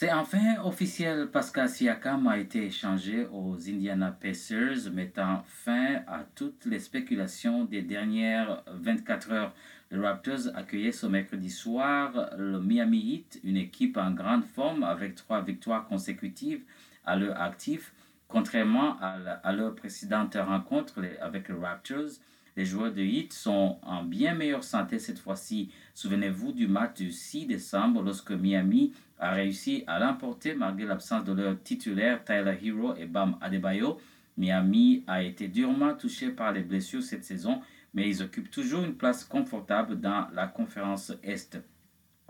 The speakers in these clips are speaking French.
C'est enfin officiel, Pascal Siakam a été échangé aux Indiana Pacers, mettant fin à toutes les spéculations des dernières 24 heures. Les Raptors accueillaient ce mercredi soir le Miami Heat, une équipe en grande forme avec trois victoires consécutives à leur actif. Contrairement à, leur précédente rencontre avec les Raptors, les joueurs de Heat sont en bien meilleure santé cette fois-ci. Souvenez-vous du match du 6 décembre lorsque Miami a réussi à l'emporter malgré l'absence de leur titulaire Tyler Hero et Bam Adebayo. Miami a été durement touché par les blessures cette saison, mais ils occupent toujours une place confortable dans la conférence Est.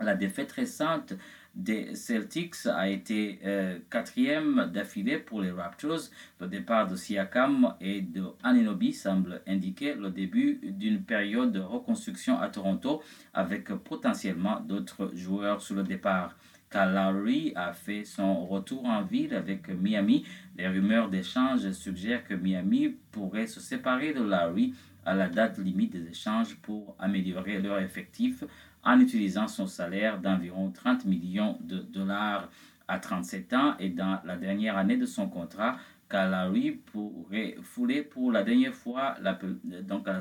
La défaite récente des Celtics a été euh, quatrième d'affilée pour les Raptors. Le départ de Siakam et de Aninobi semble indiquer le début d'une période de reconstruction à Toronto avec potentiellement d'autres joueurs sur le départ. Cal Lowry a fait son retour en ville avec Miami. Les rumeurs d'échange suggèrent que Miami pourrait se séparer de Lowry à la date limite des échanges pour améliorer leur effectif en utilisant son salaire d'environ 30 millions de dollars à 37 ans et dans la dernière année de son contrat, Kalari pourrait fouler pour la dernière fois la, donc à la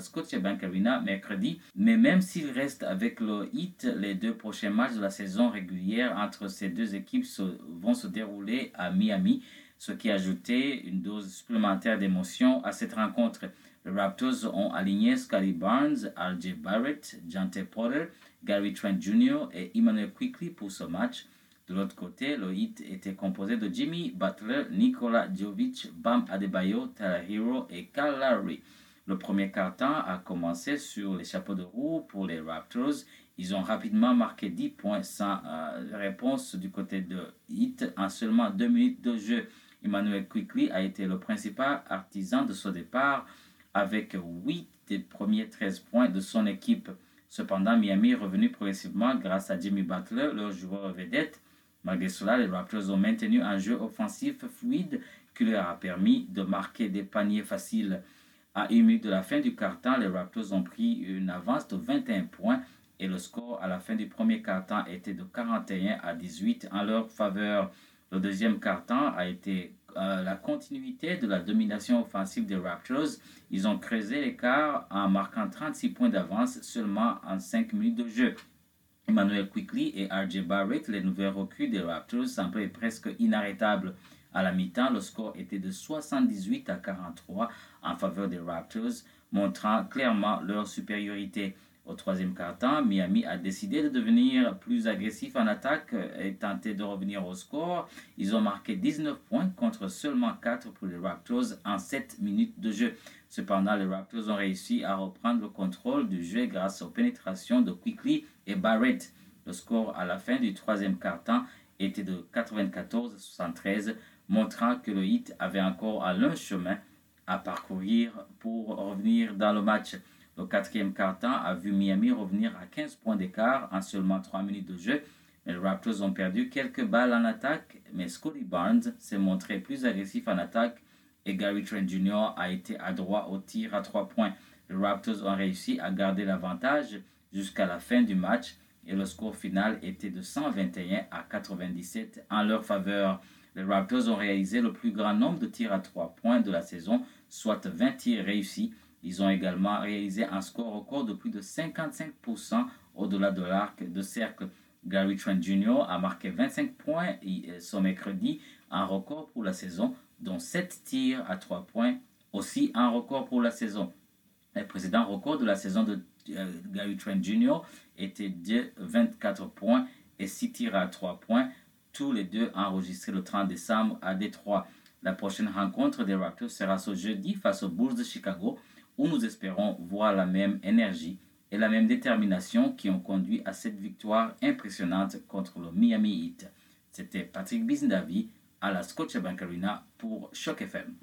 Arena mercredi. Mais même s'il reste avec le Heat, les deux prochains matchs de la saison régulière entre ces deux équipes vont se dérouler à Miami, ce qui a ajouté une dose supplémentaire d'émotion à cette rencontre. Les Raptors ont aligné Scotty Barnes, RJ Barrett, Jante Porter, Gary Trent Jr. et Emmanuel Quickly pour ce match. De l'autre côté, le hit était composé de Jimmy Butler, Nikola Jovic, Bam Adebayo, Tyler Hero et Kyle Lowry. Le premier quart-temps a commencé sur les chapeaux de roue pour les Raptors. Ils ont rapidement marqué 10 points sans euh, réponse du côté de Heat en seulement 2 minutes de jeu. Emmanuel Quickly a été le principal artisan de ce départ avec 8 des premiers 13 points de son équipe. Cependant, Miami est revenu progressivement grâce à Jimmy Butler, leur joueur vedette. Malgré cela, les Raptors ont maintenu un jeu offensif fluide qui leur a permis de marquer des paniers faciles. À une minute de la fin du quart-temps, les Raptors ont pris une avance de 21 points et le score à la fin du premier quart-temps était de 41 à 18 en leur faveur. Le deuxième quart-temps a été euh, la continuité de la domination offensive des Raptors. Ils ont creusé l'écart en marquant 36 points d'avance seulement en 5 minutes de jeu. Emmanuel Quickly et RJ Barrett, les nouvelles recrues des Raptors, semblaient presque inarrêtables. À la mi-temps, le score était de 78 à 43 en faveur des Raptors, montrant clairement leur supériorité. Au troisième quart-temps, Miami a décidé de devenir plus agressif en attaque et tenter de revenir au score. Ils ont marqué 19 points contre seulement 4 pour les Raptors en 7 minutes de jeu. Cependant, les Raptors ont réussi à reprendre le contrôle du jeu grâce aux pénétrations de Quickly et Barrett. Le score à la fin du troisième quart-temps était de 94-73, montrant que le Heat avait encore un long chemin à parcourir pour revenir dans le match. Le quatrième quart-temps a vu Miami revenir à 15 points d'écart en seulement 3 minutes de jeu. Les Raptors ont perdu quelques balles en attaque, mais Scotty Barnes s'est montré plus agressif en attaque et Gary Trent Jr. a été adroit au tir à 3 points. Les Raptors ont réussi à garder l'avantage jusqu'à la fin du match et le score final était de 121 à 97 en leur faveur. Les Raptors ont réalisé le plus grand nombre de tirs à 3 points de la saison, soit 20 tirs réussis ils ont également réalisé un score record de plus de 55% au-delà de l'arc de cercle. Gary Trent Jr. a marqué 25 points ce mercredi, un record pour la saison, dont 7 tirs à 3 points, aussi un record pour la saison. Le précédent record de la saison de euh, Gary Trent Jr. était de 24 points et 6 tirs à 3 points, tous les deux enregistrés le 30 décembre à Détroit. La prochaine rencontre des Raptors sera ce jeudi face aux Bulls de Chicago où nous espérons voir la même énergie et la même détermination qui ont conduit à cette victoire impressionnante contre le Miami Heat. C'était Patrick Bizindavi à la Scotiabank Arena pour Choc FM.